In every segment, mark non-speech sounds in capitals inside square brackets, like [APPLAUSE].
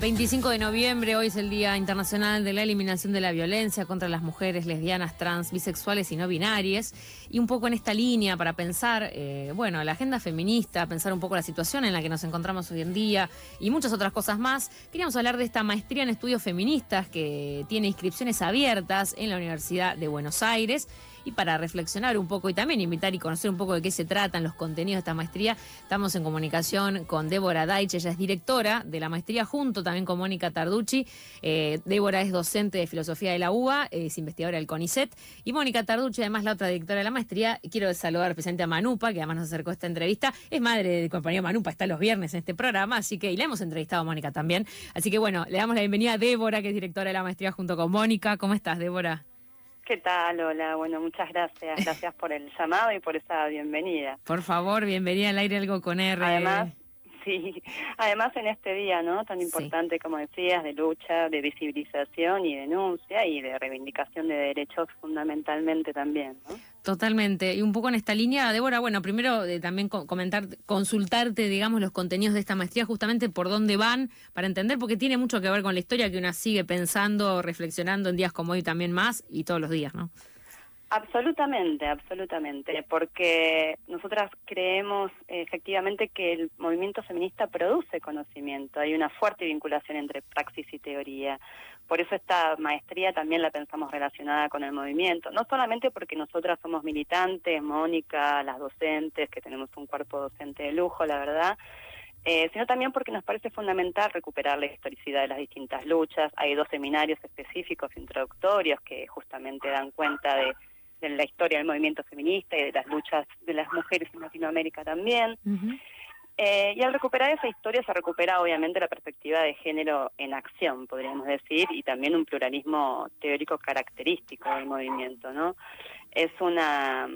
25 de noviembre, hoy es el Día Internacional de la Eliminación de la Violencia contra las Mujeres lesbianas, trans, bisexuales y no binarias. Y un poco en esta línea para pensar, eh, bueno, la agenda feminista, pensar un poco la situación en la que nos encontramos hoy en día y muchas otras cosas más, queríamos hablar de esta maestría en estudios feministas que tiene inscripciones abiertas en la Universidad de Buenos Aires y para reflexionar un poco y también invitar y conocer un poco de qué se tratan los contenidos de esta maestría, estamos en comunicación con Débora Daich, ella es directora de la maestría junto también con Mónica Tarducci. Eh, Débora es docente de filosofía de la UBA, es investigadora del CONICET y Mónica Tarducci, además la otra directora de la maestría. Quiero saludar especialmente a Manupa, que además nos acercó a esta entrevista. Es madre del compañero Manupa, está los viernes en este programa, así que y le hemos entrevistado a Mónica también. Así que bueno, le damos la bienvenida a Débora, que es directora de la maestría junto con Mónica. ¿Cómo estás, Débora? ¿Qué tal? Hola, bueno, muchas gracias. Gracias por el llamado y por esa bienvenida. Por favor, bienvenida al aire algo con R. Además, sí, [LAUGHS] además en este día, ¿no? Tan importante como decías, de lucha, de visibilización y denuncia y de reivindicación de derechos fundamentalmente también, ¿no? Totalmente. Y un poco en esta línea, Débora, bueno, primero eh, también comentar, consultarte, digamos, los contenidos de esta maestría, justamente por dónde van, para entender, porque tiene mucho que ver con la historia que una sigue pensando, reflexionando en días como hoy también más y todos los días, ¿no? Absolutamente, absolutamente, porque nosotras creemos efectivamente que el movimiento feminista produce conocimiento, hay una fuerte vinculación entre praxis y teoría. Por eso esta maestría también la pensamos relacionada con el movimiento, no solamente porque nosotras somos militantes, Mónica, las docentes, que tenemos un cuerpo docente de lujo, la verdad, eh, sino también porque nos parece fundamental recuperar la historicidad de las distintas luchas. Hay dos seminarios específicos introductorios que justamente dan cuenta de de la historia del movimiento feminista y de las luchas de las mujeres en Latinoamérica también. Eh, y al recuperar esa historia se recupera obviamente la perspectiva de género en acción, podríamos decir, y también un pluralismo teórico característico del movimiento, ¿no? Es una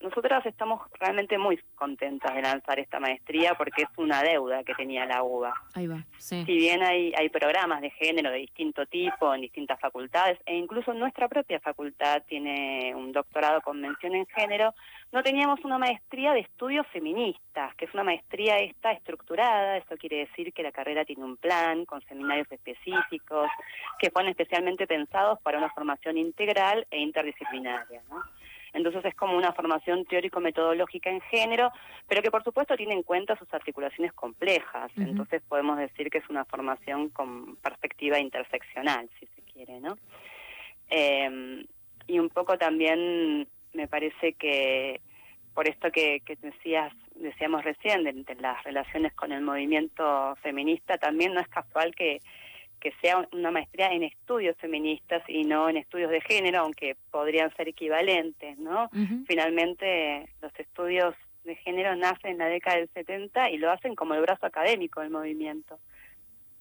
nosotras estamos realmente muy contentas de lanzar esta maestría porque es una deuda que tenía la UBA. Ahí va, sí. Si bien hay, hay programas de género de distinto tipo en distintas facultades, e incluso nuestra propia facultad tiene un doctorado con mención en género, no teníamos una maestría de estudios feministas, que es una maestría esta estructurada, eso quiere decir que la carrera tiene un plan con seminarios específicos, que fueron especialmente pensados para una formación integral e interdisciplinaria, ¿no? Entonces es como una formación teórico-metodológica en género, pero que por supuesto tiene en cuenta sus articulaciones complejas. Entonces podemos decir que es una formación con perspectiva interseccional, si se quiere, ¿no? Eh, y un poco también me parece que por esto que, decías, decíamos recién, de, las relaciones con el movimiento feminista, también no es casual que que sea una maestría en estudios feministas y no en estudios de género, aunque podrían ser equivalentes, ¿no? Finalmente, los estudios de género nacen en la década del 70 y lo hacen como el brazo académico del movimiento.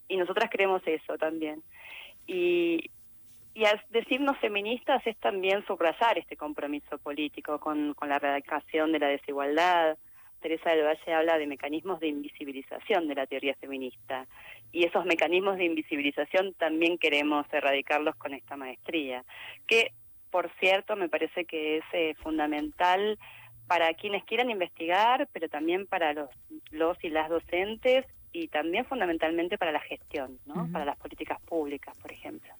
Y nosotras creemos eso también. Y, y al decirnos feministas es también subrayar este compromiso político con, con la erradicación de la desigualdad. Teresa del Valle habla de mecanismos de invisibilización de la teoría feminista y esos mecanismos de invisibilización también queremos erradicarlos con esta maestría, que por cierto me parece que es eh, fundamental para quienes quieran investigar, pero también para los, los y las docentes y también fundamentalmente para la gestión, ¿no? para las políticas públicas, por ejemplo.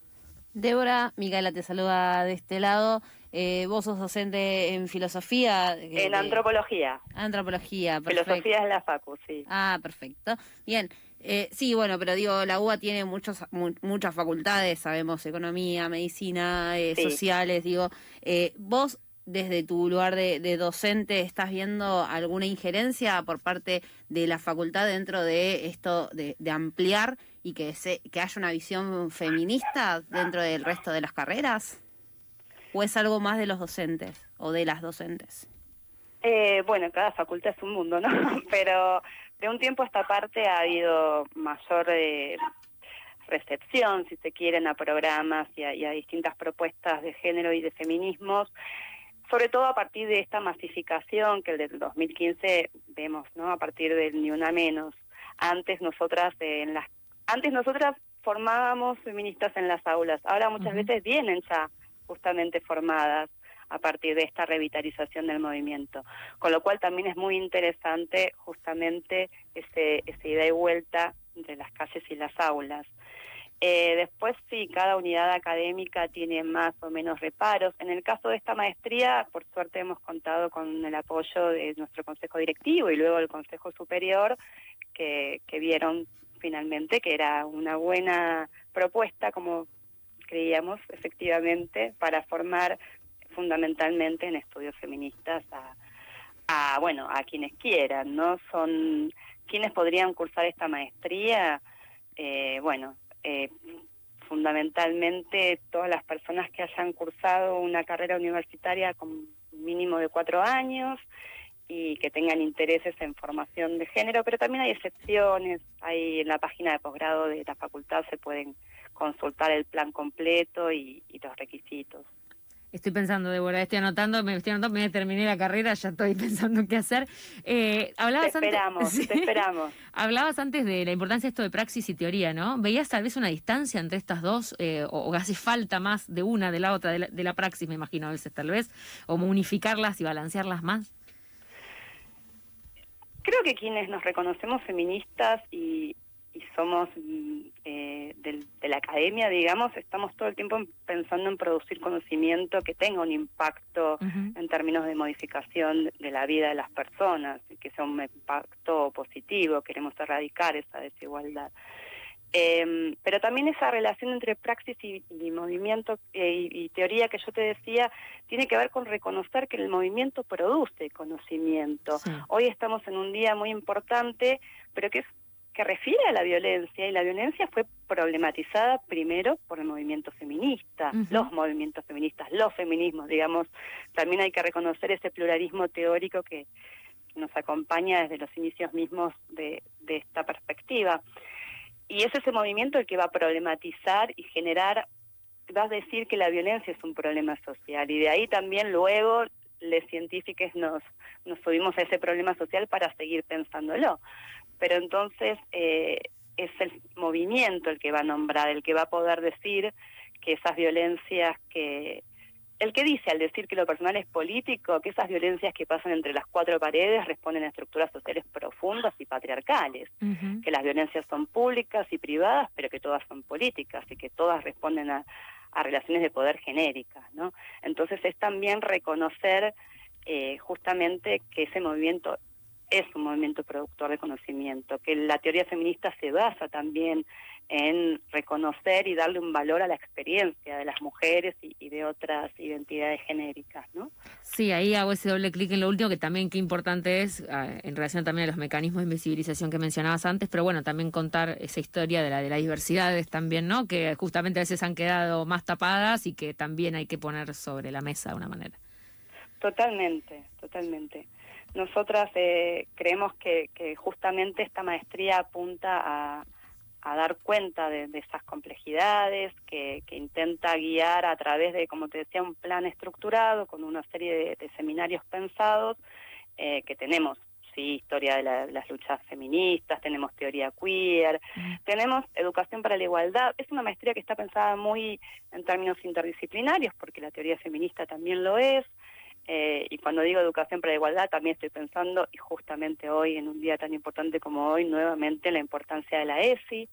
Débora, Micaela te saluda de este lado. Eh, vos sos docente en filosofía. Eh, en antropología. Antropología, perfecto. Filosofía es la facu, sí. Ah, perfecto. Bien. Eh, sí, bueno, pero digo, la UBA tiene muchos, muchas facultades, sabemos, economía, medicina, eh, sociales, digo, eh, vos desde tu lugar de, docente estás viendo alguna injerencia por parte de la facultad dentro de esto de, ampliar y que, se, que haya una visión feminista dentro del resto de las carreras? ¿O es algo más de los docentes o de las docentes? bueno, cada facultad es un mundo, ¿no? [LAUGHS] Pero de un tiempo a esta parte ha habido mayor eh, recepción, si se quieren, a programas y a, distintas propuestas de género y de feminismos, sobre todo a partir de esta masificación que el del 2015 vemos, ¿no? A partir del Ni Una Menos. Antes nosotras en las antes nosotras formábamos feministas en las aulas, ahora muchas veces vienen ya justamente formadas a partir de esta revitalización del movimiento. Con lo cual también es muy interesante justamente ese, esa ida y vuelta entre las calles y las aulas. Eh, después sí, cada unidad académica tiene más o menos reparos. En el caso de esta maestría, por suerte hemos contado con el apoyo de nuestro Consejo Directivo y luego el Consejo Superior, que, que vieron finalmente que era una buena propuesta, como creíamos efectivamente, para formar fundamentalmente en estudios feministas a, a bueno a quienes quieran, ¿no? Son quienes podrían cursar esta maestría, eh, bueno, eh, fundamentalmente todas las personas que hayan cursado una carrera universitaria con mínimo de cuatro años y que tengan intereses en formación de género, pero también hay excepciones, hay en la página de posgrado de la facultad se pueden consultar el plan completo y los requisitos. Estoy pensando, Débora, estoy anotando, me estoy anotando, me terminé la carrera, ya estoy [LAUGHS] pensando qué hacer. Eh, hablabas te esperamos, [LAUGHS] antes, te esperamos. Hablabas antes de la importancia de esto de praxis y teoría, ¿no? ¿Veías tal vez una distancia entre estas dos eh, o, hace falta más de una, de la otra, de la, de la praxis, me imagino a veces tal vez, o unificarlas y balancearlas más? Creo que quienes nos reconocemos feministas y, y somos mm, eh, de la academia, digamos, estamos todo el tiempo pensando en producir conocimiento que tenga un impacto en términos de modificación de la vida de las personas, que sea un impacto positivo, queremos erradicar esa desigualdad. Eh, pero también esa relación entre praxis y, movimiento eh, y, teoría que yo te decía tiene que ver con reconocer que el movimiento produce conocimiento. Hoy estamos en un día muy importante, pero que es que refiere a la violencia y la violencia fue problematizada primero por el movimiento feminista, los movimientos feministas, los feminismos, digamos, también hay que reconocer ese pluralismo teórico que nos acompaña desde los inicios mismos de, de esta perspectiva. Y es ese movimiento el que va a problematizar y generar, va a decir que la violencia es un problema social. Y de ahí también luego los científicos nos, nos subimos a ese problema social para seguir pensándolo. Pero entonces eh, es el movimiento el que va a nombrar, el que va a poder decir que esas violencias que... El que dice al decir que lo personal es político, que esas violencias que pasan entre las cuatro paredes responden a estructuras sociales profundas y patriarcales, que las violencias son públicas y privadas, pero que todas son políticas y que todas responden a, a relaciones de poder genéricas, ¿no? Entonces es también reconocer eh, justamente que ese movimiento es un movimiento productor de conocimiento, que la teoría feminista se basa también en reconocer y darle un valor a la experiencia de las mujeres y, de otras identidades genéricas, ¿no? Sí, ahí hago ese doble clic en lo último, que también qué importante es, ah, en relación también a los mecanismos de invisibilización que mencionabas antes, pero bueno, también contar esa historia de la de las diversidades también, ¿no? Que justamente a veces han quedado más tapadas y que también hay que poner sobre la mesa de una manera. Totalmente, totalmente. Nosotras eh, creemos que, justamente esta maestría apunta a, dar cuenta de, esas complejidades, que, intenta guiar a través de, como te decía, un plan estructurado con una serie de, seminarios pensados eh, que tenemos. Sí, historia de, las luchas feministas, tenemos teoría queer, mm. tenemos educación para la igualdad. Es una maestría que está pensada muy en términos interdisciplinarios, porque la teoría feminista también lo es. Eh, y cuando digo educación para la igualdad, también estoy pensando, y justamente hoy, en un día tan importante como hoy, nuevamente la importancia de la ESI.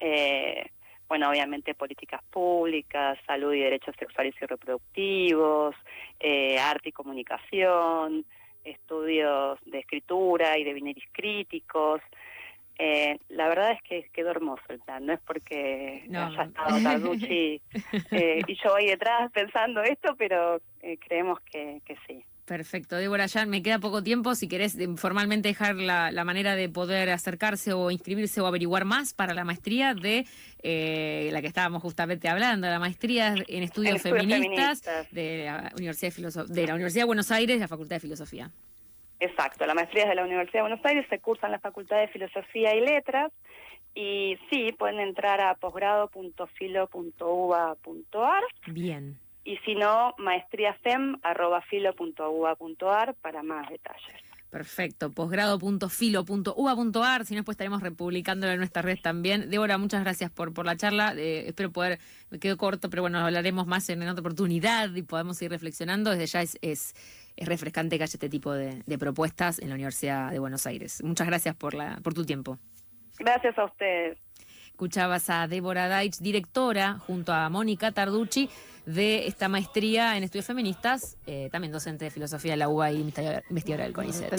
eh, bueno, obviamente políticas públicas, salud y derechos sexuales y reproductivos, eh, arte y comunicación, estudios de escritura y de vineris críticos. Eh, la verdad es que quedó hermoso el plan, no es porque no. haya estado Tarducci [LAUGHS] eh, y yo voy detrás pensando esto, pero eh, creemos que, que sí. Perfecto. Débora, ya me queda poco tiempo. Si querés formalmente dejar la, la, manera de poder acercarse o inscribirse o averiguar más para la maestría de la que estábamos justamente hablando, la maestría en estudios, feministas, De, la Universidad de, de la Universidad de Buenos Aires, la Facultad de Filosofía. Exacto, la maestría es de la Universidad de Buenos Aires, se cursa en la Facultad de Filosofía y Letras y sí, pueden entrar a posgrado.filo.uba.ar. Bien. Y si no, maestriafem.filo.uba.ar para más detalles. Perfecto, posgrado.filo.uba.ar, si no, pues estaremos republicándolo en nuestra red también. Débora, muchas gracias por, por la charla. Eh, espero poder, me quedo corto, pero bueno, hablaremos más en, otra oportunidad y podemos ir reflexionando. Desde ya es, es es refrescante que haya este tipo de, propuestas en la Universidad de Buenos Aires. Muchas gracias por, la, por tu tiempo. Gracias a ustedes. Escuchabas a Débora Deitch, directora, junto a Mónica Tarducci, de esta maestría en estudios feministas, eh, también docente de filosofía de la UBA y investigadora del CONICET.